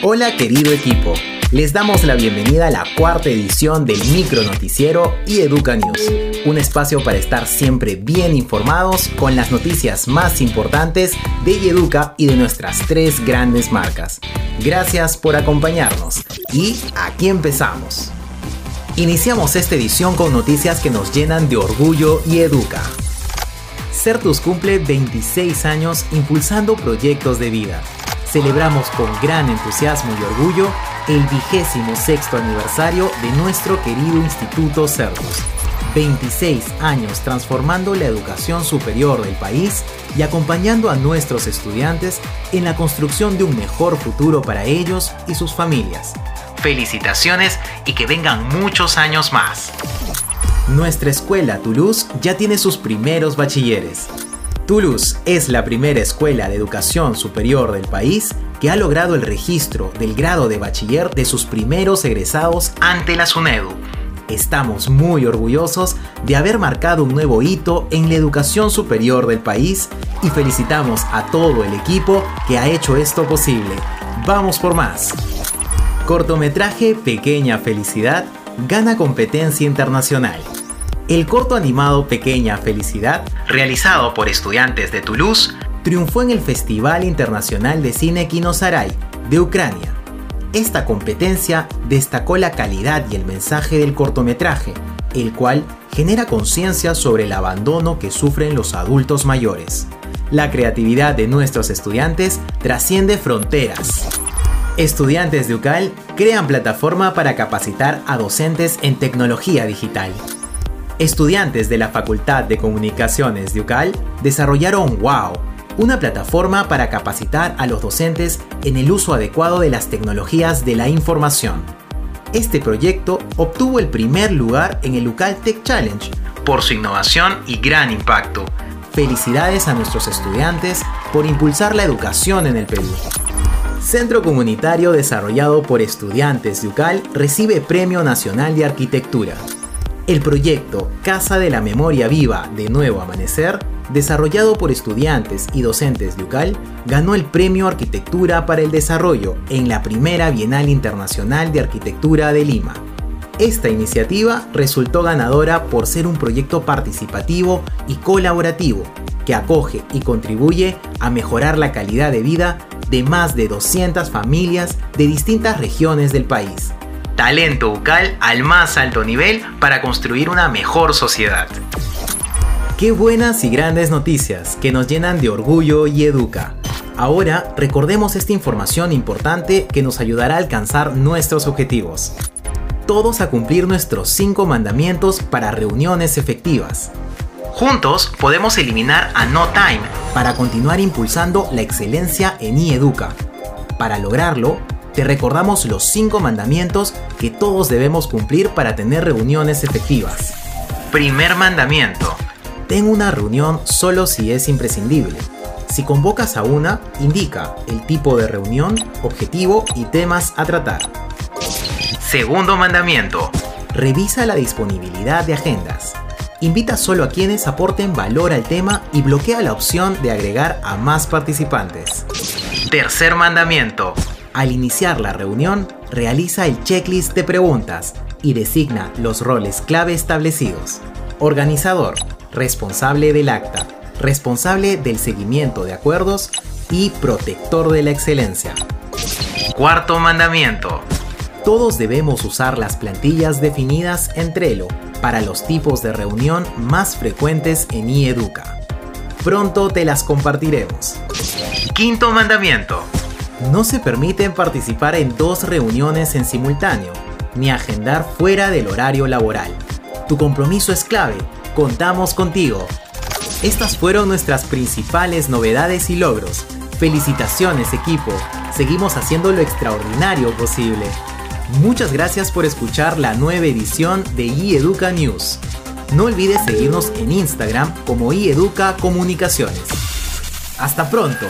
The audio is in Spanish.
Hola querido equipo, les damos la bienvenida a la cuarta edición del micro noticiero y Educa News, un espacio para estar siempre bien informados con las noticias más importantes de Educa y de nuestras tres grandes marcas. Gracias por acompañarnos y aquí empezamos. Iniciamos esta edición con noticias que nos llenan de orgullo y educa. Certus cumple 26 años impulsando proyectos de vida celebramos con gran entusiasmo y orgullo el vigésimo sexto aniversario de nuestro querido Instituto Certus. 26 años transformando la educación superior del país y acompañando a nuestros estudiantes en la construcción de un mejor futuro para ellos y sus familias. Felicitaciones y que vengan muchos años más. Nuestra escuela Toulouse ya tiene sus primeros bachilleres. Toulouse es la primera escuela de educación superior del país que ha logrado el registro del grado de bachiller de sus primeros egresados ante la SUNEDU. Estamos muy orgullosos de haber marcado un nuevo hito en la educación superior del país y felicitamos a todo el equipo que ha hecho esto posible. Vamos por más. Cortometraje Pequeña Felicidad gana competencia internacional. El corto animado Pequeña Felicidad, realizado por estudiantes de Toulouse, triunfó en el Festival Internacional de Cine Kinosarai de Ucrania. Esta competencia destacó la calidad y el mensaje del cortometraje, el cual genera conciencia sobre el abandono que sufren los adultos mayores. La creatividad de nuestros estudiantes trasciende fronteras. Estudiantes de UCAL crean plataforma para capacitar a docentes en tecnología digital. Estudiantes de la Facultad de Comunicaciones de UCAL desarrollaron WOW, una plataforma para capacitar a los docentes en el uso adecuado de las tecnologías de la información. Este proyecto obtuvo el primer lugar en el UCAL Tech Challenge por su innovación y gran impacto. Felicidades a nuestros estudiantes por impulsar la educación en el Perú. Centro Comunitario desarrollado por estudiantes de UCAL recibe Premio Nacional de Arquitectura. El proyecto Casa de la Memoria Viva de Nuevo Amanecer, desarrollado por estudiantes y docentes de UCAL, ganó el Premio Arquitectura para el Desarrollo en la primera Bienal Internacional de Arquitectura de Lima. Esta iniciativa resultó ganadora por ser un proyecto participativo y colaborativo que acoge y contribuye a mejorar la calidad de vida de más de 200 familias de distintas regiones del país talento bucal al más alto nivel para construir una mejor sociedad. Qué buenas y grandes noticias que nos llenan de orgullo y educa. Ahora recordemos esta información importante que nos ayudará a alcanzar nuestros objetivos. Todos a cumplir nuestros 5 mandamientos para reuniones efectivas. Juntos podemos eliminar a No Time para continuar impulsando la excelencia en iEduca. Para lograrlo, te recordamos los 5 mandamientos que todos debemos cumplir para tener reuniones efectivas. Primer mandamiento. Ten una reunión solo si es imprescindible. Si convocas a una, indica el tipo de reunión, objetivo y temas a tratar. Segundo mandamiento. Revisa la disponibilidad de agendas. Invita solo a quienes aporten valor al tema y bloquea la opción de agregar a más participantes. Tercer mandamiento. Al iniciar la reunión, realiza el checklist de preguntas y designa los roles clave establecidos. Organizador, responsable del acta, responsable del seguimiento de acuerdos y protector de la excelencia. Cuarto mandamiento. Todos debemos usar las plantillas definidas en Trello para los tipos de reunión más frecuentes en iEduca. Pronto te las compartiremos. Quinto mandamiento. No se permiten participar en dos reuniones en simultáneo, ni agendar fuera del horario laboral. Tu compromiso es clave, contamos contigo. Estas fueron nuestras principales novedades y logros. Felicitaciones equipo, seguimos haciendo lo extraordinario posible. Muchas gracias por escuchar la nueva edición de iEduca News. No olvides seguirnos en Instagram como iEduca Comunicaciones. Hasta pronto.